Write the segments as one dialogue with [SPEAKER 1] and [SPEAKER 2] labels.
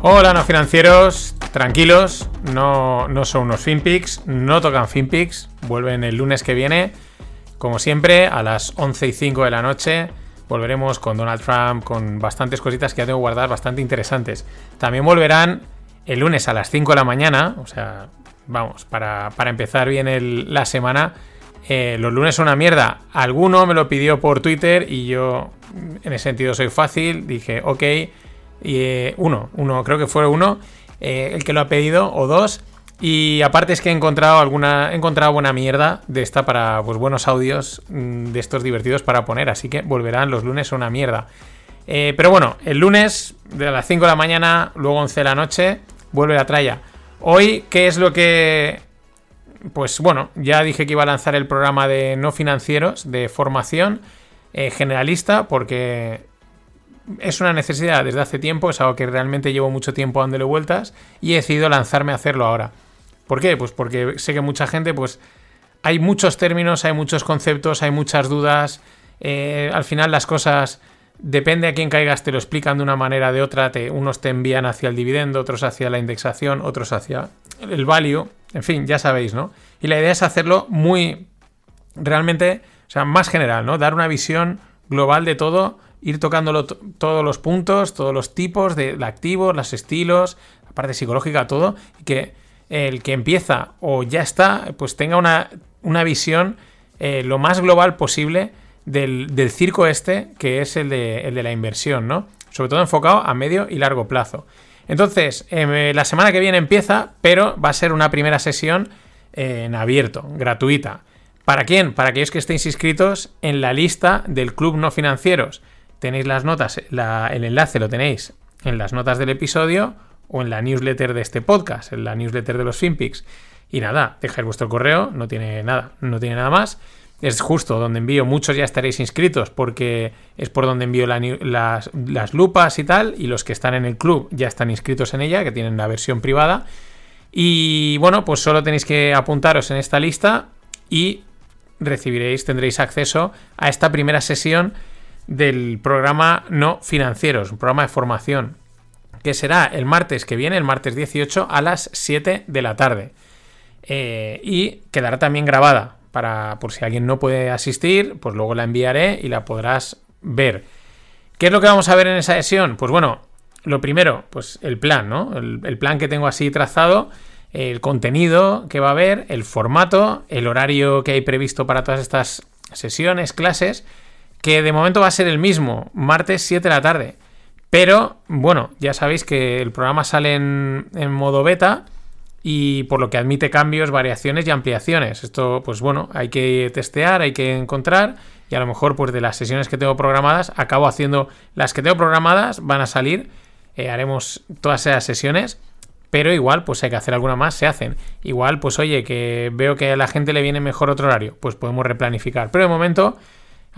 [SPEAKER 1] Hola, no financieros, tranquilos, no, no son unos FinPix, no tocan FinPix, vuelven el lunes que viene, como siempre, a las 11 y 5 de la noche. Volveremos con Donald Trump, con bastantes cositas que ya tengo guardadas bastante interesantes. También volverán el lunes a las 5 de la mañana, o sea, vamos, para, empezar bien la semana. Eh, los lunes son una mierda. Alguno me lo pidió por Twitter y yo, en ese sentido, soy fácil. Dije, ok. Y eh, uno, uno, creo que fue uno eh, el que lo ha pedido, o dos. Y aparte es que he encontrado alguna. He encontrado buena mierda de esta para pues, buenos audios mm, de estos divertidos para poner. Así que volverán los lunes una mierda. pero bueno, el lunes de las 5 de la mañana, luego 11 de la noche, vuelve la tralla. Hoy, ¿qué es lo que... Pues bueno, ya dije que iba a lanzar el programa de no financieros, de formación eh, generalista, porque es una necesidad desde hace tiempo, es algo que realmente llevo mucho tiempo dándole vueltas y he decidido lanzarme a hacerlo ahora. ¿Por qué? Pues porque sé que mucha gente, pues hay muchos términos, hay muchos conceptos, hay muchas dudas. Eh, al final las cosas Depende a quién caigas, te lo explican de una manera o de otra. Te, unos te envían hacia el dividendo, otros hacia la indexación, otros hacia el value. En fin, ya sabéis, ¿no? Y la idea es hacerlo muy, realmente, o sea, más general, ¿no? Dar una visión global de todo, ir tocándolo todos los puntos, todos los tipos de activos, los estilos, la parte psicológica, todo, y que el que empieza o ya está, pues tenga una, una visión eh, lo más global posible del, circo este, que es el de, el de, la inversión, ¿no? Sobre todo enfocado a medio y largo plazo. Entonces, em, la semana que viene empieza, pero va a ser una primera sesión en abierto, gratuita. ¿Para quién? Para aquellos que estéis inscritos en la lista del Club No Financieros. Tenéis las notas, el enlace lo tenéis en las notas del episodio o en la newsletter de este podcast, en la newsletter de los FinPix. Y nada, dejáis vuestro correo, no tiene nada, no tiene nada más es justo donde envío, muchos ya estaréis inscritos porque es por donde envío las, lupas y tal, y los que están en el club ya están inscritos en ella, que tienen la versión privada. Y bueno, pues solo tenéis que apuntaros en esta lista y recibiréis, tendréis acceso a esta primera sesión del programa No Financieros, un programa de formación, que será el martes que viene, el martes 18 a las 7 de la tarde. Eh, y quedará también grabada para por si alguien no puede asistir, pues luego la enviaré y la podrás ver. ¿Qué es lo que vamos a ver en esa sesión? Pues bueno, lo primero, pues el plan, ¿no? El, plan que tengo así trazado, el contenido que va a haber, el formato, el horario que hay previsto para todas estas sesiones, clases, que de momento va a ser el mismo, martes 7 de la tarde. Pero, bueno, ya sabéis que el programa sale en, modo beta y por lo que admite cambios, variaciones y ampliaciones. Esto, pues bueno, hay que testear, hay que encontrar y a lo mejor pues de las sesiones que tengo programadas acabo haciendo las que tengo programadas van a salir, eh, haremos todas esas sesiones. Pero igual, pues hay que hacer alguna más, se hacen. Igual, pues oye, que veo que a la gente le viene mejor otro horario, pues podemos replanificar. Pero de momento,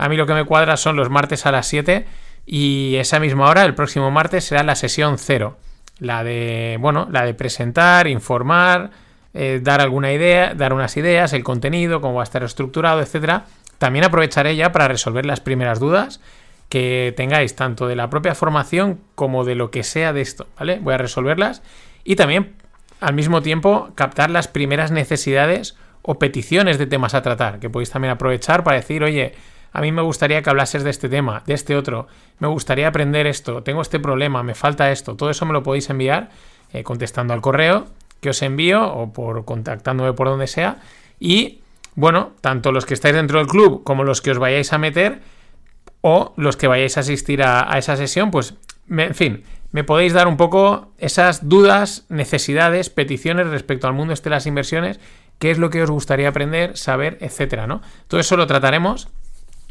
[SPEAKER 1] a mí lo que me cuadra son los martes a las 7 y esa misma hora, el próximo martes, será la sesión 0 la de, bueno, la de presentar, informar, eh, dar alguna idea, dar unas ideas, el contenido, cómo va a estar estructurado, etcétera. También aprovecharé ya para resolver las primeras dudas que tengáis, tanto de la propia formación como de lo que sea de esto, ¿vale? Voy a resolverlas y también al mismo tiempo captar las primeras necesidades o peticiones de temas a tratar, que podéis también aprovechar para decir, oye, a mí me gustaría que hablases de este tema, de este otro, me gustaría aprender esto, tengo este problema, me falta esto, todo eso me lo podéis enviar eh, contestando al correo que os envío o por contactándome por donde sea. Y bueno, tanto los que estáis dentro del club como los que os vayáis a meter o los que vayáis a asistir a, esa sesión, pues en fin, me podéis dar un poco esas dudas, necesidades, peticiones respecto al mundo este de las inversiones, qué es lo que os gustaría aprender, saber, etcétera, ¿no? Todo eso lo trataremos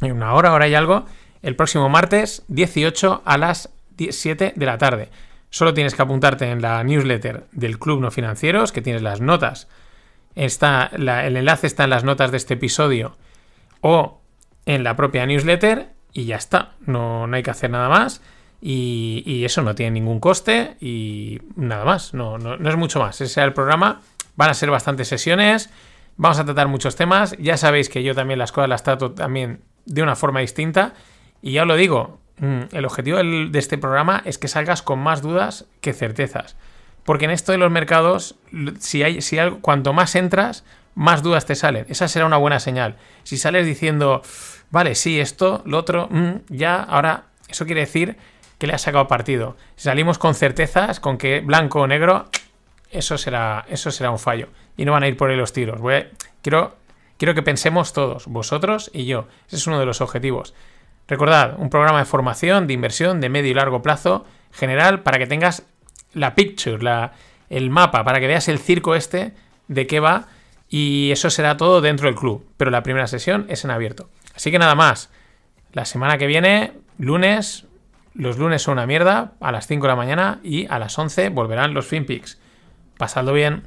[SPEAKER 1] en una hora, hora y algo, el próximo martes 18 a las 7 de la tarde. Solo tienes que apuntarte en la newsletter del Club No Financieros, que tienes las notas. Está, el enlace está en las notas de este episodio o en la propia newsletter y ya está. No, no hay que hacer nada más. Y, eso no tiene ningún coste y nada más. No, no, es mucho más. Ese es el programa. Van a ser bastantes sesiones. Vamos a tratar muchos temas. Ya sabéis que yo también las cosas las trato también de una forma distinta. Y ya os lo digo, mm, el objetivo de este programa es que salgas con más dudas que certezas. Porque en esto de los mercados, si hay, si hay, cuanto más entras, más dudas te salen. Esa será una buena señal. Si sales diciendo, vale, sí, esto, lo otro, mm, ya, ahora, eso quiere decir que le has sacado partido. Si salimos con certezas, con que blanco o negro, eso será, eso será un fallo. Y no van a ir por ahí los tiros. quiero, quiero que pensemos todos, vosotros y yo. Ese es uno de los objetivos. Recordad, un programa de formación, de inversión, de medio y largo plazo, general, para que tengas la picture, la, el mapa, para que veas el circo este de qué va. Y eso será todo dentro del club. Pero la primera sesión es en abierto. Así que nada más. La semana que viene, lunes, los lunes son una mierda, a las 5 de la mañana y a las 11 volverán los FinPix. Pasadlo bien.